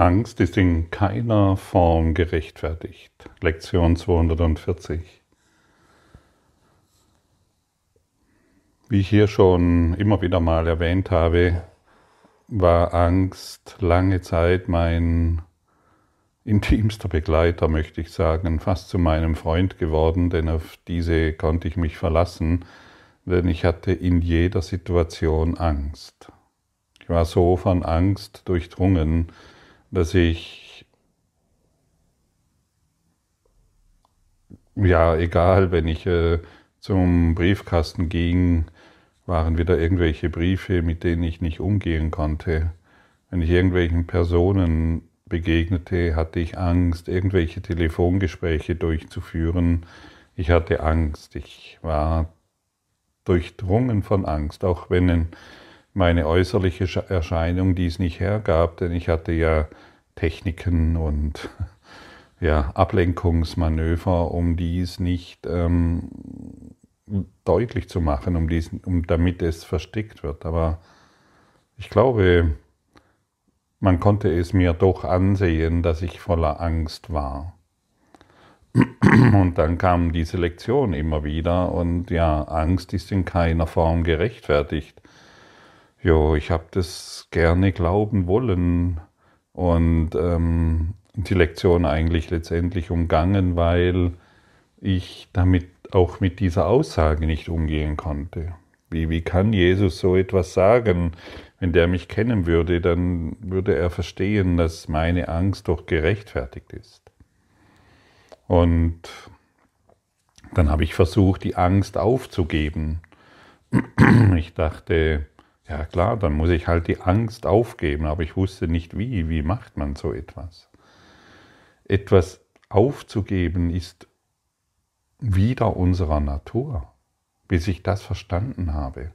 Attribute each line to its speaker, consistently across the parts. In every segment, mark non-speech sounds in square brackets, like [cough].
Speaker 1: Angst ist in keiner Form gerechtfertigt. Lektion 240. Wie ich hier schon immer wieder mal erwähnt habe, war Angst lange Zeit mein intimster Begleiter, möchte ich sagen, fast zu meinem Freund geworden, denn auf diese konnte ich mich verlassen, denn ich hatte in jeder Situation Angst. Ich war so von Angst durchdrungen, dass ich, ja, egal, wenn ich äh, zum Briefkasten ging, waren wieder irgendwelche Briefe, mit denen ich nicht umgehen konnte. Wenn ich irgendwelchen Personen begegnete, hatte ich Angst, irgendwelche Telefongespräche durchzuführen. Ich hatte Angst, ich war durchdrungen von Angst, auch wenn meine äußerliche Erscheinung dies nicht hergab, denn ich hatte ja Techniken und [laughs] ja, Ablenkungsmanöver, um dies nicht ähm, deutlich zu machen, um, diesen, um damit es versteckt wird. Aber ich glaube, man konnte es mir doch ansehen, dass ich voller Angst war. Und dann kam diese Lektion immer wieder und ja, Angst ist in keiner Form gerechtfertigt. Jo, ich habe das gerne glauben wollen und ähm, die Lektion eigentlich letztendlich umgangen, weil ich damit auch mit dieser Aussage nicht umgehen konnte. Wie, wie kann Jesus so etwas sagen? Wenn der mich kennen würde, dann würde er verstehen, dass meine Angst doch gerechtfertigt ist. Und dann habe ich versucht, die Angst aufzugeben. Ich dachte, ja klar, dann muss ich halt die Angst aufgeben, aber ich wusste nicht wie. Wie macht man so etwas? Etwas aufzugeben ist wieder unserer Natur, bis ich das verstanden habe.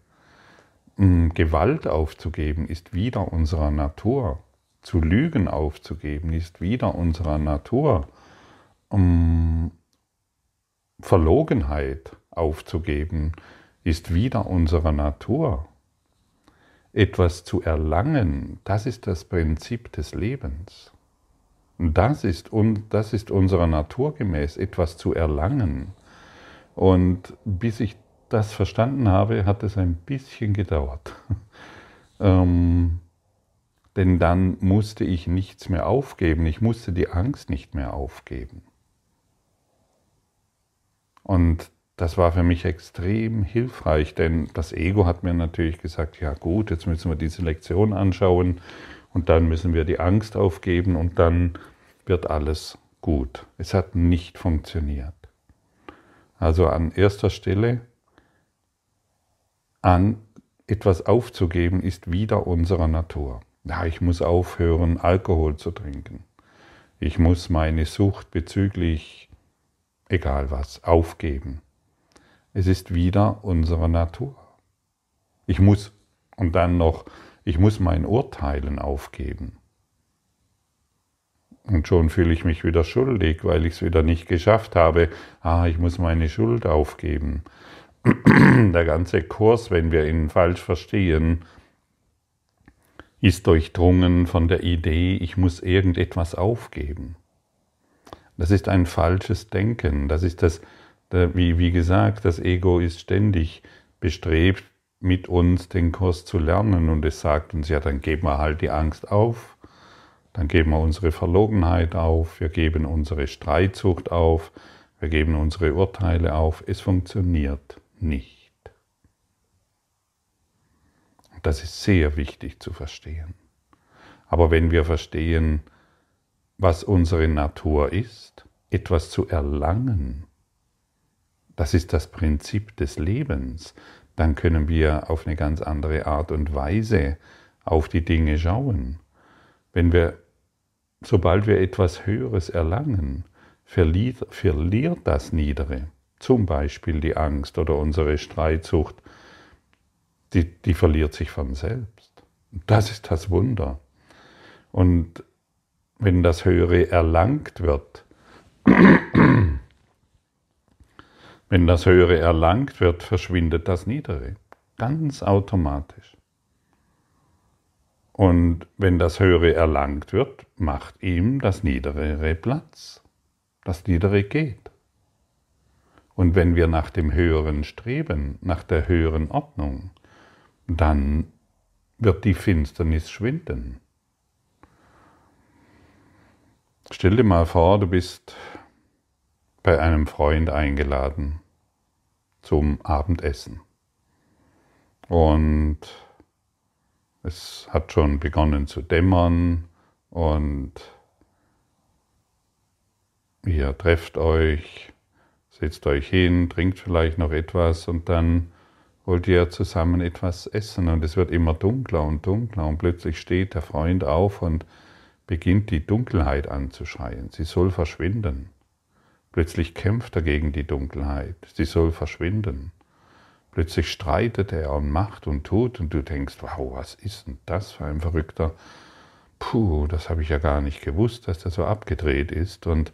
Speaker 1: Gewalt aufzugeben ist wieder unserer Natur. Zu lügen aufzugeben ist wieder unserer Natur. Verlogenheit aufzugeben ist wieder unserer Natur etwas zu erlangen, das ist das Prinzip des Lebens. Das ist, das ist unserer Natur gemäß, etwas zu erlangen. Und bis ich das verstanden habe, hat es ein bisschen gedauert. [laughs] ähm, denn dann musste ich nichts mehr aufgeben, ich musste die Angst nicht mehr aufgeben. Und das war für mich extrem hilfreich, denn das Ego hat mir natürlich gesagt, ja gut, jetzt müssen wir diese Lektion anschauen und dann müssen wir die Angst aufgeben und dann wird alles gut. Es hat nicht funktioniert. Also an erster Stelle, an etwas aufzugeben, ist wieder unserer Natur. Ja, ich muss aufhören, Alkohol zu trinken. Ich muss meine Sucht bezüglich egal was aufgeben. Es ist wieder unsere Natur. Ich muss, und dann noch, ich muss mein Urteilen aufgeben. Und schon fühle ich mich wieder schuldig, weil ich es wieder nicht geschafft habe. Ah, ich muss meine Schuld aufgeben. [clears throat] Der ganze Kurs, wenn wir ihn falsch verstehen, ist durchdrungen von der Idee, ich muss irgendetwas aufgeben. Das ist ein falsches Denken. Das ist das wie, wie gesagt, das Ego ist ständig bestrebt, mit uns den Kurs zu lernen und es sagt uns, ja, dann geben wir halt die Angst auf, dann geben wir unsere Verlogenheit auf, wir geben unsere Streitsucht auf, wir geben unsere Urteile auf. Es funktioniert nicht. Das ist sehr wichtig zu verstehen. Aber wenn wir verstehen, was unsere Natur ist, etwas zu erlangen, das ist das Prinzip des Lebens, dann können wir auf eine ganz andere Art und Weise auf die Dinge schauen. Wenn wir, sobald wir etwas Höheres erlangen, verliert, verliert das Niedere, zum Beispiel die Angst oder unsere Streitsucht, die, die verliert sich von selbst. Das ist das Wunder. Und wenn das Höhere erlangt wird, wenn das Höhere erlangt wird, verschwindet das Niedere. Ganz automatisch. Und wenn das Höhere erlangt wird, macht ihm das Niedere Platz. Das Niedere geht. Und wenn wir nach dem Höheren streben, nach der höheren Ordnung, dann wird die Finsternis schwinden. Stell dir mal vor, du bist bei einem Freund eingeladen zum Abendessen. Und es hat schon begonnen zu dämmern und ihr trefft euch, setzt euch hin, trinkt vielleicht noch etwas und dann wollt ihr zusammen etwas essen und es wird immer dunkler und dunkler und plötzlich steht der Freund auf und beginnt die Dunkelheit anzuschreien. Sie soll verschwinden. Plötzlich kämpft er gegen die Dunkelheit. Sie soll verschwinden. Plötzlich streitet er und macht und tut und du denkst, wow, was ist denn das für ein Verrückter? Puh, das habe ich ja gar nicht gewusst, dass der so abgedreht ist. Und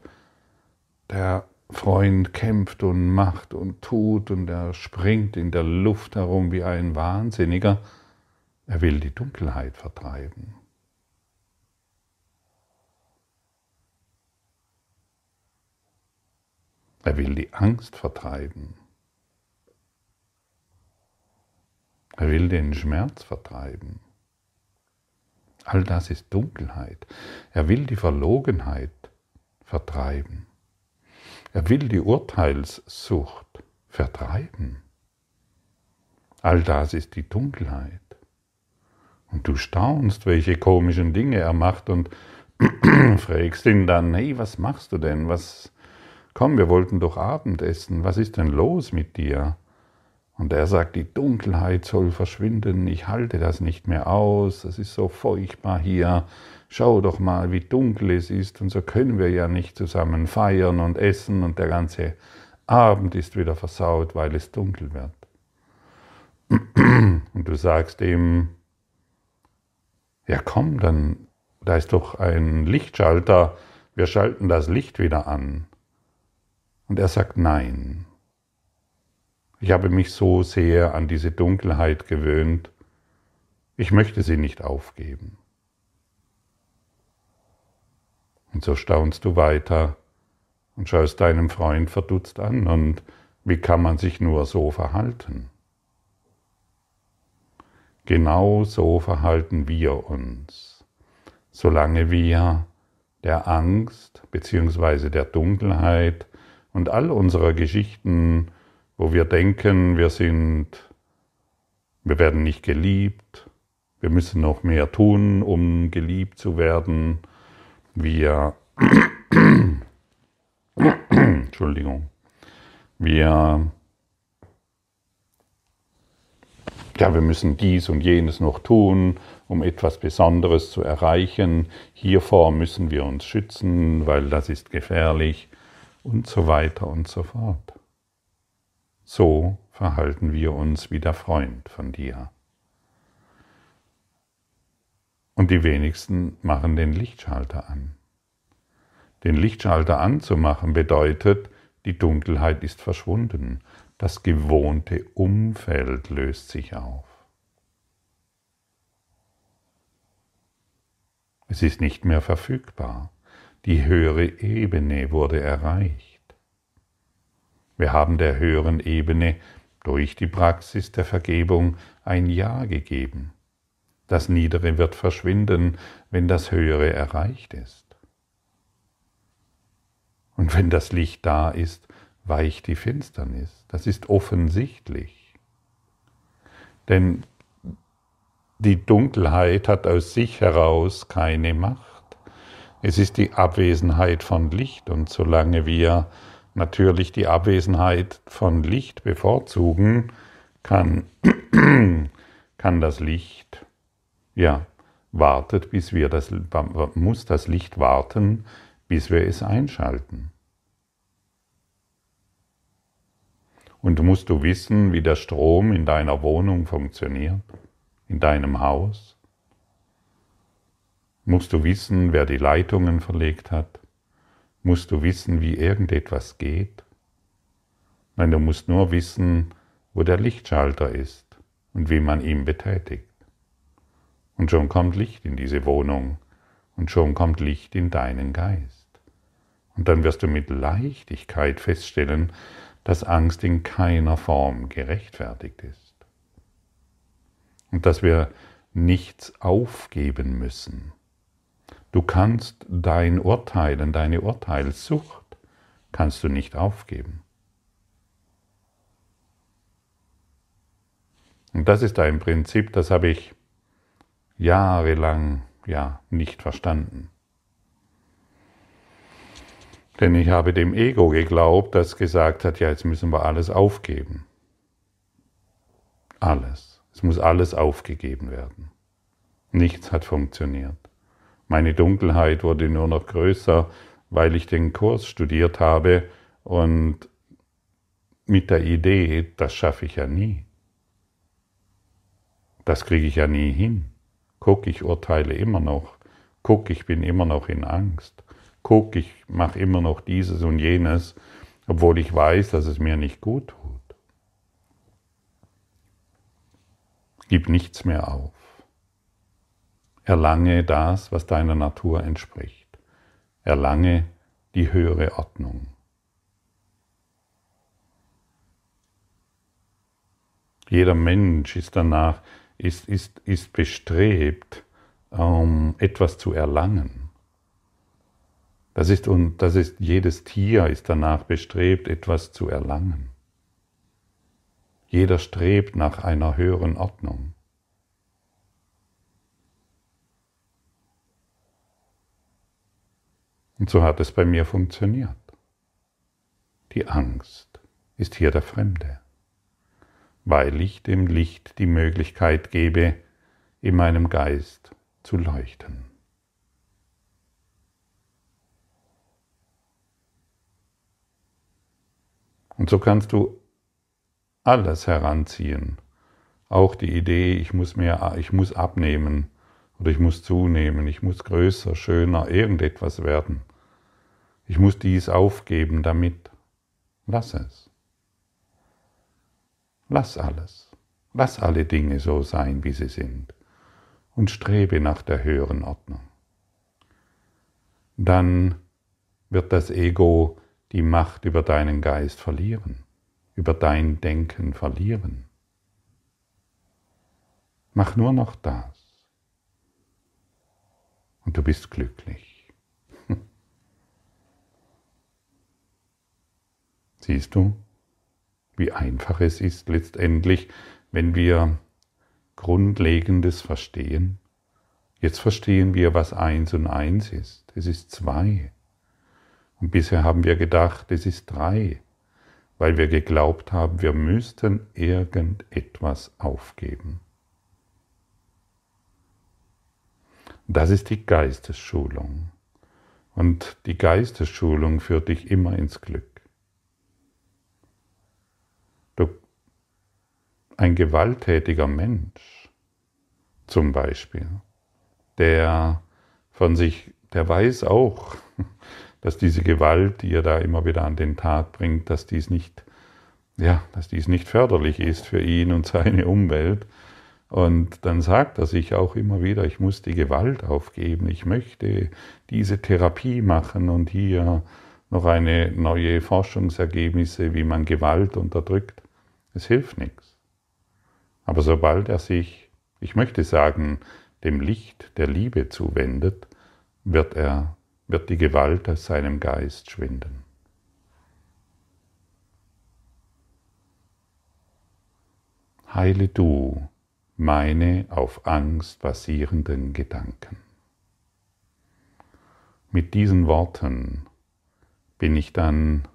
Speaker 1: der Freund kämpft und macht und tut und er springt in der Luft herum wie ein Wahnsinniger. Er will die Dunkelheit vertreiben. Er will die Angst vertreiben. Er will den Schmerz vertreiben. All das ist Dunkelheit. Er will die Verlogenheit vertreiben. Er will die Urteilssucht vertreiben. All das ist die Dunkelheit. Und du staunst, welche komischen Dinge er macht und [clears throat] fragst ihn dann, hey, was machst du denn? Was, komm, wir wollten doch Abendessen, was ist denn los mit dir? Und er sagt, die Dunkelheit soll verschwinden, ich halte das nicht mehr aus, es ist so furchtbar hier, schau doch mal, wie dunkel es ist, und so können wir ja nicht zusammen feiern und essen, und der ganze Abend ist wieder versaut, weil es dunkel wird. [clears throat] Und du sagst ihm, ja komm, dann, da ist doch ein Lichtschalter, wir schalten das Licht wieder an. Und er sagt nein. Ich habe mich so sehr an diese Dunkelheit gewöhnt, ich möchte sie nicht aufgeben. Und so staunst du weiter und schaust deinem Freund verdutzt an und wie kann man sich nur so verhalten? Genau so verhalten wir uns, solange wir der Angst bzw. der Dunkelheit und all unserer Geschichten wo wir denken, wir sind, wir werden nicht geliebt, wir müssen noch mehr tun, um geliebt zu werden. Wir, Entschuldigung, wir, ja, wir müssen dies und jenes noch tun, um etwas Besonderes zu erreichen. Hiervor müssen wir uns schützen, weil das ist gefährlich und so weiter und so fort. So verhalten wir uns wie der Freund von dir. Und die wenigsten machen den Lichtschalter an. Den Lichtschalter anzumachen bedeutet, die Dunkelheit ist verschwunden, das gewohnte Umfeld löst sich auf. Es ist nicht mehr verfügbar. Die höhere Ebene wurde erreicht. Wir haben der höheren Ebene durch die Praxis der Vergebung ein Ja gegeben. Das Niedere wird verschwinden, wenn das Höhere erreicht ist. Und wenn das Licht da ist, weicht die Finsternis. Das ist offensichtlich. Denn die Dunkelheit hat aus sich heraus keine Macht. Es ist die Abwesenheit von Licht und solange wir natürlich die Abwesenheit von Licht bevorzugen, kann, [clears throat] kann das Licht, ja, wartet, bis wir das, muss das Licht warten, bis wir es einschalten. Und musst du wissen, wie der Strom in deiner Wohnung funktioniert, in deinem Haus? Musst du wissen, wer die Leitungen verlegt hat? musst du wissen, wie irgendetwas geht. Nein, du musst nur wissen, wo der Lichtschalter ist und wie man ihn betätigt. Und schon kommt Licht in diese Wohnung und schon kommt Licht in deinen Geist. Und dann wirst du mit Leichtigkeit feststellen, dass Angst in keiner Form gerechtfertigt ist. Und dass wir nichts aufgeben müssen. Du kannst dein Urteilen, deine Urteilssucht, kannst du nicht aufgeben. Und das ist ein Prinzip, das habe ich jahrelang ja nicht verstanden. Denn ich habe dem Ego geglaubt, das gesagt hat, ja, jetzt müssen wir alles aufgeben. Alles. Es muss alles aufgegeben werden. Nichts hat funktioniert. Meine Dunkelheit wurde nur noch größer, weil ich den Kurs studiert habe und mit der Idee, das schaffe ich ja nie. Das kriege ich ja nie hin. Guck, ich urteile immer noch. Guck, ich bin immer noch in Angst. Guck, ich mache immer noch dieses und jenes, obwohl ich weiß, dass es mir nicht gut tut. Gib nichts mehr auf. Erlange das, was deiner Natur entspricht. Erlange die höhere Ordnung. Jeder Mensch ist danach, ist, ist, ist bestrebt, um etwas zu erlangen. Das ist, und das ist, jedes Tier ist danach bestrebt, etwas zu erlangen. Jeder strebt nach einer höheren Ordnung. Und so hat es bei mir funktioniert. Die Angst ist hier der Fremde, weil ich dem Licht die Möglichkeit gebe, in meinem Geist zu leuchten. Und so kannst du alles heranziehen, auch die Idee, ich muss, mehr, ich muss abnehmen oder ich muss zunehmen, ich muss größer, schöner, irgendetwas werden. Ich muss dies aufgeben damit. Lass es. Lass alles. Lass alle Dinge so sein, wie sie sind. Und strebe nach der höheren Ordnung. Dann wird das Ego die Macht über deinen Geist verlieren, über dein Denken verlieren. Mach nur noch das. Und du bist glücklich. Siehst du, wie einfach es ist letztendlich, wenn wir Grundlegendes verstehen? Jetzt verstehen wir, was eins und eins ist. Es ist zwei. Und bisher haben wir gedacht, es ist drei, weil wir geglaubt haben, wir müssten irgendetwas aufgeben. Das ist die Geistesschulung. Und die Geistesschulung führt dich immer ins Glück. Ein gewalttätiger Mensch zum Beispiel, der von sich, der weiß auch, [laughs] dass diese Gewalt, die er da immer wieder an den Tag bringt, dass dies nicht, ja, dass dies nicht förderlich ist für ihn und seine Umwelt. Und dann sagt er sich auch immer wieder, ich muss die Gewalt aufgeben, ich möchte diese Therapie machen und hier noch eine neue Forschungsergebnisse, wie man Gewalt unterdrückt. Es hilft nichts. Aber sobald er sich, ich möchte sagen, dem Licht der Liebe zuwendet, wird er, wird die Gewalt aus seinem Geist schwinden. Heile du meine auf Angst basierenden Gedanken. Mit diesen Worten bin ich dann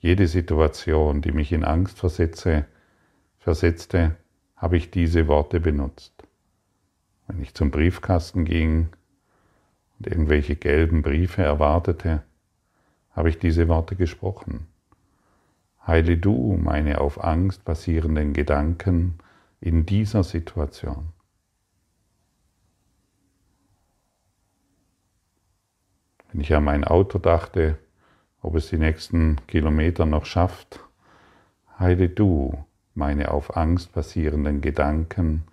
Speaker 1: jede Situation, die mich in Angst versetze, versetzte, habe ich diese Worte benutzt. Wenn ich zum Briefkasten ging und irgendwelche gelben Briefe erwartete, habe ich diese Worte gesprochen. Heile du meine auf Angst basierenden Gedanken in dieser Situation. Wenn ich an mein Auto dachte, ob es die nächsten Kilometer noch schafft, heile du meine auf Angst basierenden Gedanken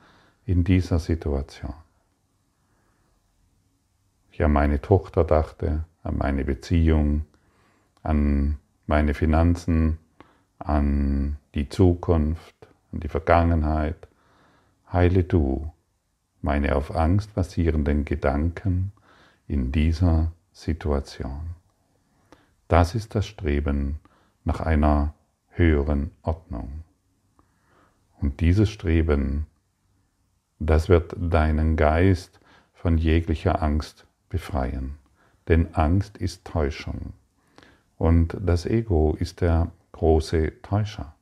Speaker 1: in dieser Situation. ich an meine Tochter dachte, an meine Beziehung, an meine Finanzen, an die Zukunft, an die Vergangenheit, heile du meine auf Angst basierenden Gedanken in dieser Situation. Das ist das Streben nach einer höheren Ordnung. Und dieses Streben, das wird deinen Geist von jeglicher Angst befreien. Denn Angst ist Täuschung. Und das Ego ist der große Täuscher.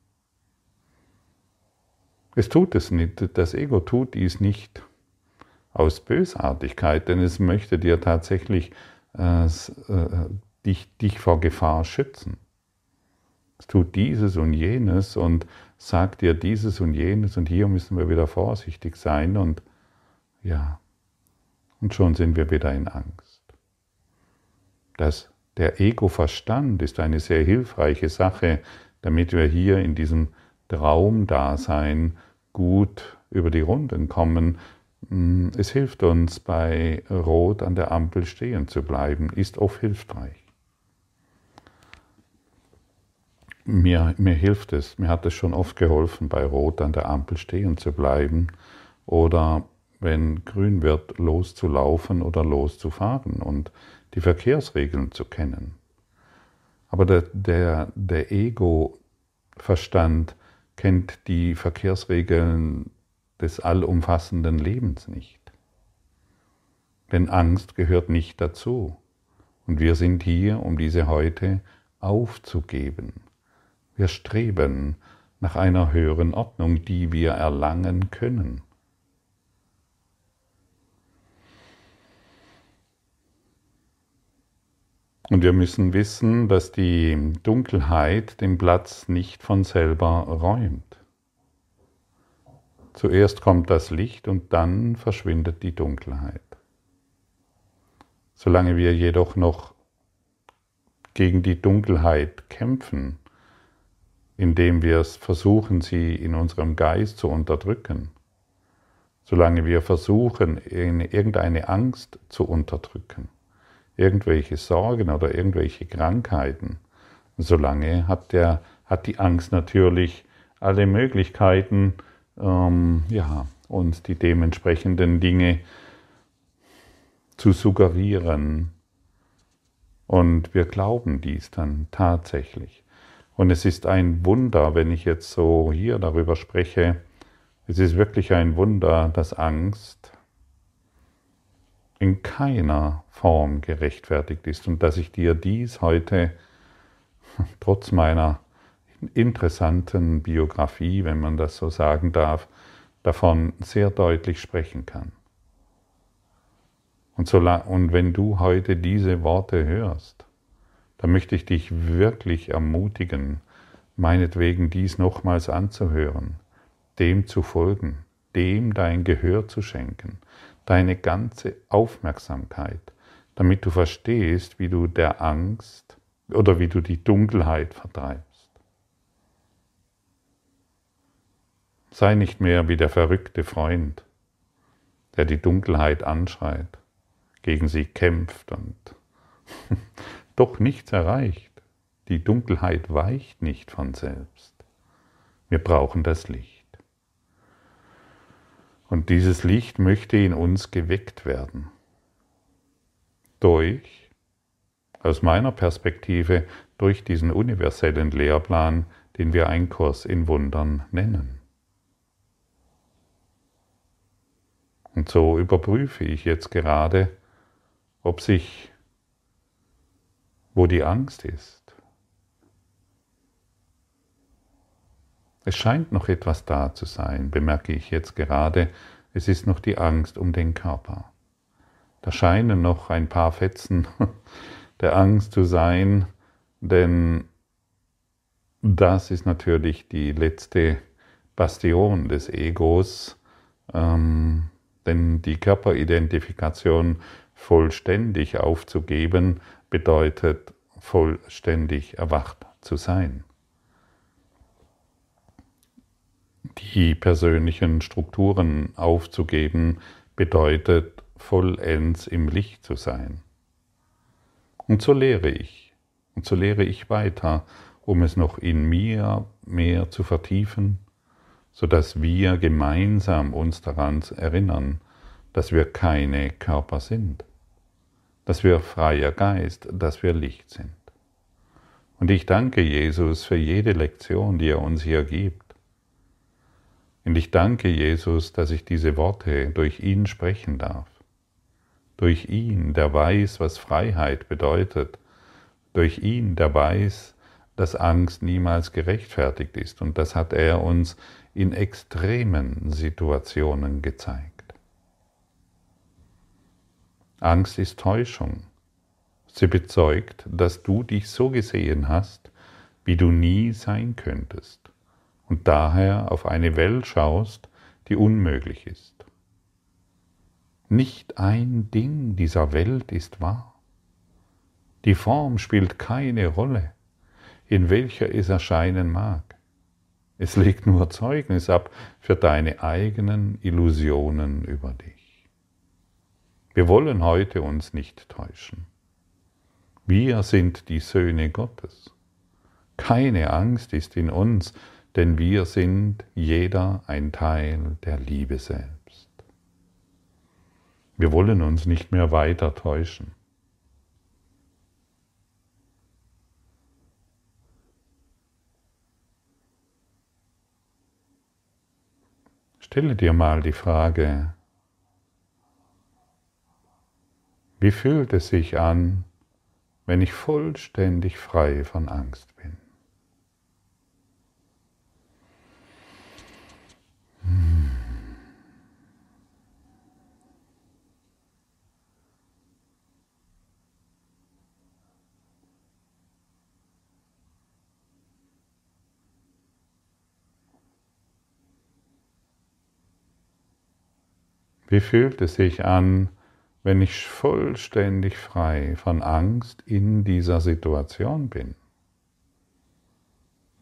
Speaker 1: Es tut es nicht, das Ego tut dies nicht aus Bösartigkeit, denn es möchte dir tatsächlich äh, äh, dich, dich vor Gefahr schützen. Tut dieses und jenes und sagt dir dieses und jenes und hier müssen wir wieder vorsichtig sein und ja, und schon sind wir wieder in Angst. Das, der Ego-Verstand ist eine sehr hilfreiche Sache, damit wir hier in diesem Traumdasein gut über die Runden kommen. Mm, es hilft uns, bei Rot an der Ampel stehen zu bleiben, ist oft hilfreich. Mir, mir hilft es, mir hat es schon oft geholfen, bei Rot an der Ampel stehen zu bleiben oder wenn grün wird, loszulaufen oder loszufahren und die Verkehrsregeln zu kennen. Aber der, der, der Ego-Verstand kennt die Verkehrsregeln des allumfassenden Lebens nicht. Denn Angst gehört nicht dazu. Und wir sind hier, um diese heute aufzugeben. Wir streben nach einer höheren Ordnung, die wir erlangen können. Und wir müssen wissen, dass die Dunkelheit den Platz nicht von selber räumt. Zuerst kommt das Licht und dann verschwindet die Dunkelheit. Solange wir jedoch noch gegen die Dunkelheit kämpfen, indem wir versuchen, sie in unserem Geist zu unterdrücken, solange wir versuchen, irgendeine Angst zu unterdrücken, irgendwelche Sorgen oder irgendwelche Krankheiten, solange hat, der, hat die Angst natürlich alle Möglichkeiten, ähm, ja, uns die dementsprechenden Dinge zu suggerieren. Und wir glauben dies dann tatsächlich. Und es ist ein Wunder, wenn ich jetzt so hier darüber spreche, es ist wirklich ein Wunder, dass Angst in keiner Form gerechtfertigt ist und dass ich dir dies heute [laughs] trotz meiner interessanten Biografie, wenn man das so sagen darf, davon sehr deutlich sprechen kann. Und, so, und wenn du heute diese Worte hörst, dann möchte ich dich wirklich ermutigen, meinetwegen dies nochmals anzuhören, dem zu folgen, dem dein Gehör zu schenken, deine ganze Aufmerksamkeit, damit du verstehst, wie du der Angst oder wie du die Dunkelheit vertreibst. Sei nicht mehr wie der verrückte Freund, der die Dunkelheit anschreit, gegen sie kämpft und [laughs] doch nichts erreicht. Die Dunkelheit weicht nicht von selbst. Wir brauchen das Licht. Und dieses Licht möchte in uns geweckt werden. Durch, aus meiner Perspektive, durch diesen universellen Lehrplan, den wir ein Kurs in Wundern nennen. Und so überprüfe ich jetzt gerade, ob sich, wo die Angst ist. Es scheint noch etwas da zu sein, bemerke ich jetzt gerade, es ist noch die Angst um den Körper. Da scheinen noch ein paar Fetzen [laughs] der Angst zu sein, denn das ist natürlich die letzte Bastion des Egos, ähm, denn die Körperidentifikation vollständig aufzugeben, bedeutet vollständig erwacht zu sein. Die persönlichen Strukturen aufzugeben, bedeutet vollends im Licht zu sein. Und so lehre ich, und so lehre ich weiter, um es noch in mir mehr zu vertiefen, so dass wir gemeinsam uns daran erinnern, dass wir keine Körper sind, dass wir freier Geist, dass wir Licht sind. Und ich danke Jesus für jede Lektion, die er uns hier gibt. Und ich danke Jesus, dass ich diese Worte durch ihn sprechen darf. Durch ihn, der weiß, was Freiheit bedeutet. Durch ihn, der weiß, dass Angst niemals gerechtfertigt ist. Und das hat er uns in extremen Situationen gezeigt. Angst ist Täuschung. Sie bezeugt, dass du dich so gesehen hast, wie du nie sein könntest und daher auf eine Welt schaust, die unmöglich ist. Nicht ein Ding dieser Welt ist wahr. Die Form spielt keine Rolle, in welcher es erscheinen mag. Es legt nur Zeugnis ab für deine eigenen Illusionen über dich. Wir wollen heute uns nicht täuschen. Wir sind die Söhne Gottes. Keine Angst ist in uns, denn wir sind jeder ein Teil der Liebe selbst. Wir wollen uns nicht mehr weiter täuschen. Stelle dir mal die Frage, wie fühlt es sich an, wenn ich vollständig frei von Angst bin. Wie fühlt es sich an, wenn ich vollständig frei von Angst in dieser Situation bin.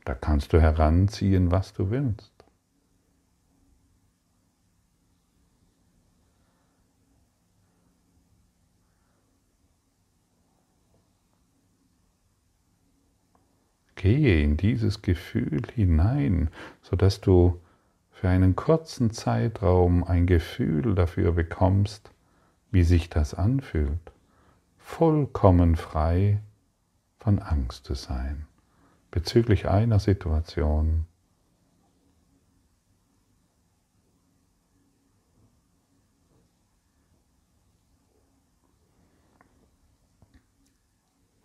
Speaker 1: Da kannst du heranziehen, was du willst. Gehe in dieses Gefühl hinein, sodass du für einen kurzen Zeitraum ein Gefühl dafür bekommst, wie sich das anfühlt, vollkommen frei von Angst zu sein bezüglich einer Situation.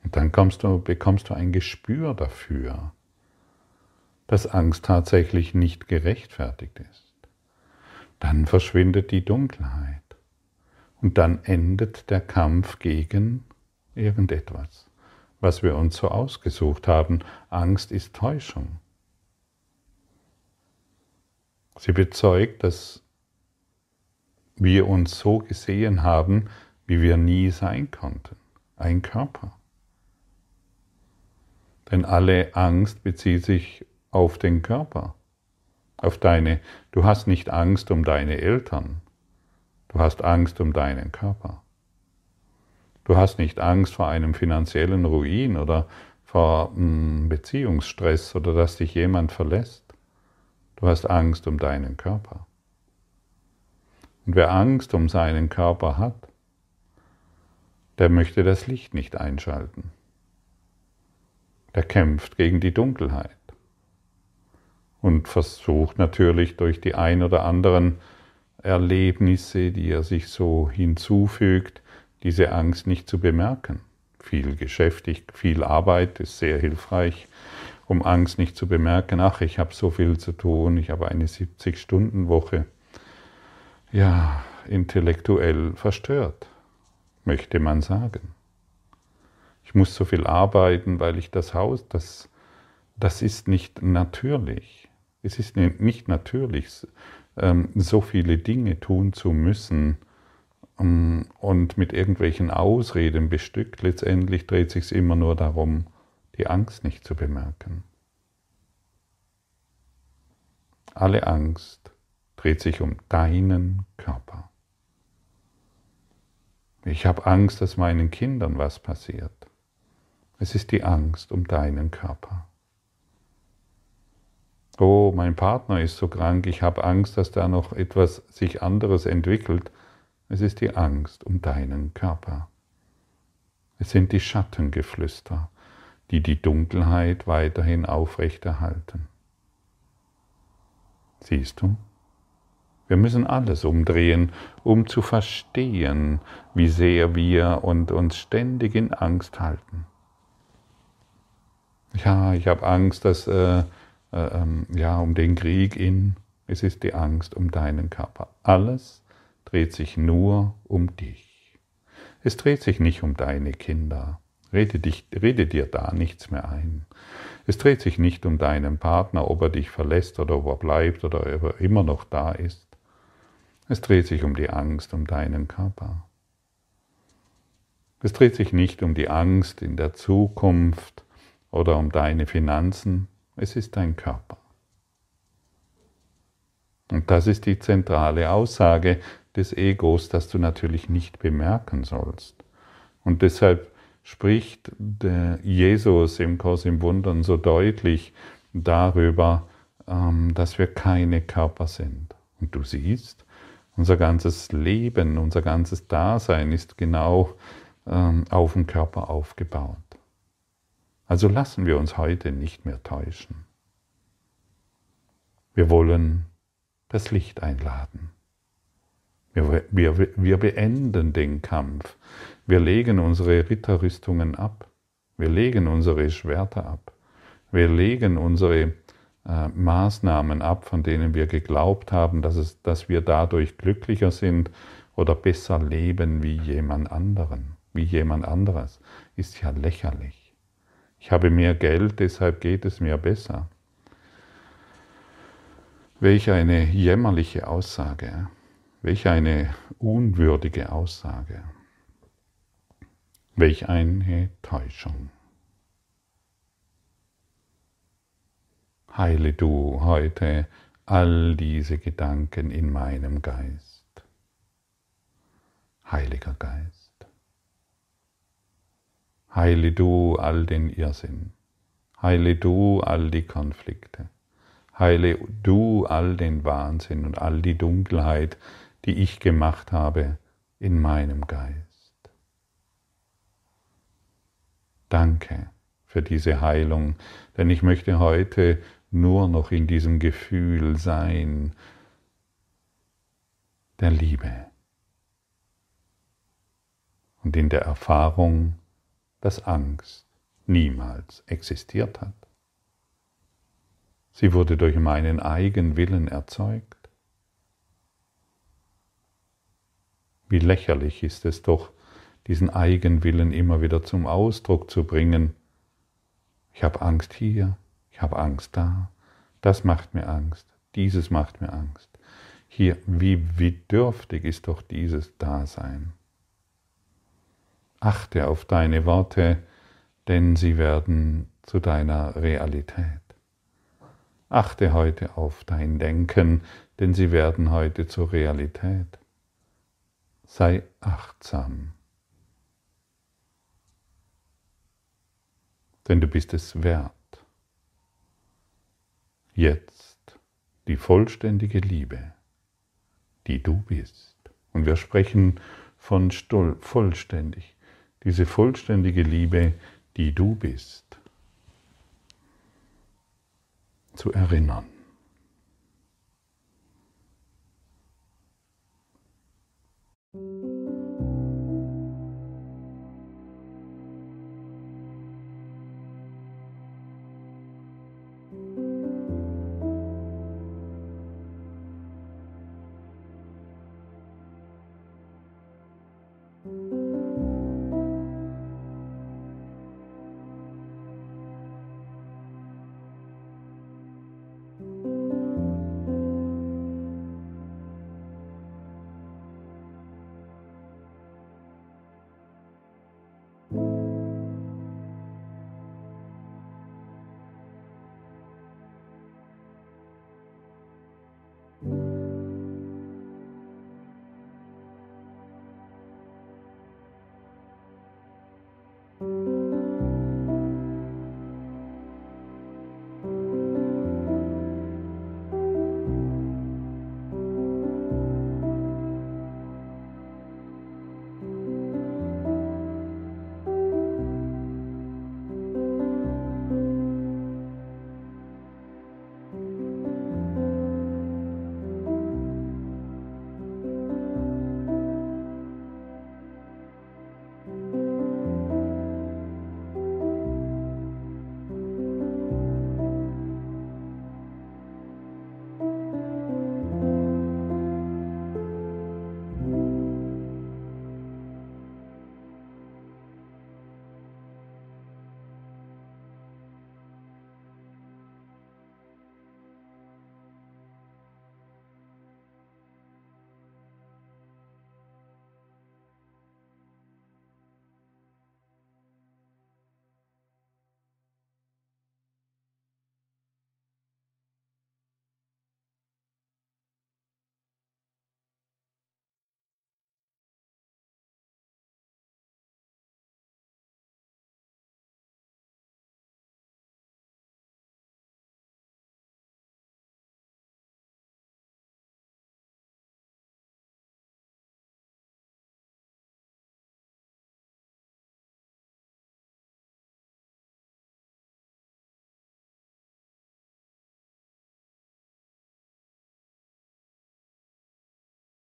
Speaker 1: Und dann du, bekommst du ein Gespür dafür, dass Angst tatsächlich nicht gerechtfertigt ist. Dann verschwindet die Dunkelheit. Und dann endet der Kampf gegen irgendetwas, was wir uns so ausgesucht haben. Angst ist Täuschung. Sie bezeugt, dass wir uns so gesehen haben, wie wir nie sein konnten. Ein Körper. Denn alle Angst bezieht sich auf den Körper, auf deine. Du hast nicht Angst um deine Eltern, Du hast Angst um deinen Körper. Du hast nicht Angst vor einem finanziellen Ruin oder vor hm, Beziehungsstress oder dass dich jemand verlässt. Du hast Angst um deinen Körper. Und wer Angst um seinen Körper hat, der möchte das Licht nicht einschalten. Der kämpft gegen die Dunkelheit und versucht natürlich durch die ein oder anderen Erlebnisse, die er sich so hinzufügt, diese Angst nicht zu bemerken. Viel geschäftig, viel Arbeit ist sehr hilfreich, um Angst nicht zu bemerken. Ach, ich habe so viel zu tun, ich habe eine 70-Stunden-Woche. Ja, intellektuell verstört, möchte man sagen. Ich muss so viel arbeiten, weil ich das Haus, das, das ist nicht natürlich. Es ist nicht natürlich. Ähm, so viele Dinge tun zu müssen ähm, und mit irgendwelchen Ausreden bestückt, letztendlich dreht sich immer nur darum, die Angst nicht zu bemerken. Alle Angst dreht sich um deinen Körper. Ich habe Angst, dass meinen Kindern was passiert. Es ist die Angst um deinen Körper. Oh, mein Partner ist so krank, ich habe Angst, dass da noch etwas sich anderes entwickelt. Es ist die Angst um deinen Körper. Es sind die Schattengeflüster, die die Dunkelheit weiterhin aufrechterhalten. Siehst du? Wir müssen alles umdrehen, um zu verstehen, wie sehr wir und uns ständig in Angst halten. Ja, ich habe Angst, dass äh, ähm, ja um den Krieg in. Es ist die Angst um deinen Körper. Alles dreht sich nur um dich. Es dreht sich nicht um deine Kinder. Rede, dich, rede dir da nichts mehr ein. Es dreht sich nicht um deinen Partner, ob er dich verlässt oder ob er bleibt oder ob er immer noch da ist. Es dreht sich um die Angst um deinen Körper. Es dreht sich nicht um die Angst in der Zukunft oder um deine Finanzen, es ist dein Körper. Und das ist die zentrale Aussage des Egos, das du natürlich nicht bemerken sollst. Und deshalb spricht Jesus im Kurs im Wundern so deutlich darüber, ähm, dass wir keine Körper sind. Und du siehst, unser ganzes Leben, unser ganzes Dasein ist genau ähm, auf dem Körper aufgebaut. Also lassen wir uns heute nicht mehr täuschen. Wir wollen das Licht einladen. Wir, wir, wir beenden den Kampf. Wir legen unsere Ritterrüstungen ab. Wir legen unsere Schwerter ab. Wir legen unsere äh, Maßnahmen ab, von denen wir geglaubt haben, dass, es, dass wir dadurch glücklicher sind oder besser leben wie jemand anderen, wie jemand anderes, ist ja lächerlich. Ich habe mehr Geld, deshalb geht es mir besser. Welch eine jämmerliche Aussage, welch eine unwürdige Aussage, welch eine Täuschung. Heile du heute all diese Gedanken in meinem Geist. Heiliger Geist. Heile du all den Irrsinn. Heile du all die Konflikte. Heile du all den Wahnsinn und all die Dunkelheit, die ich gemacht habe in meinem Geist. Danke für diese Heilung, denn ich möchte heute nur noch in diesem Gefühl sein der Liebe und in der Erfahrung, dass Angst niemals existiert hat. Sie wurde durch meinen Eigenwillen erzeugt. Wie lächerlich ist es doch, diesen Eigenwillen immer wieder zum Ausdruck zu bringen. Ich habe Angst hier, ich habe Angst da, das macht mir Angst, dieses macht mir Angst. Hier, wie, wie dürftig ist doch dieses Dasein. Achte auf deine Worte, denn sie werden zu deiner Realität. Achte heute auf dein Denken, denn sie werden heute zur Realität. Sei achtsam, denn du bist es wert jetzt die vollständige Liebe, die du bist. Und wir sprechen von vollständig, diese vollständige Liebe, die du bist, zu erinnern. Thank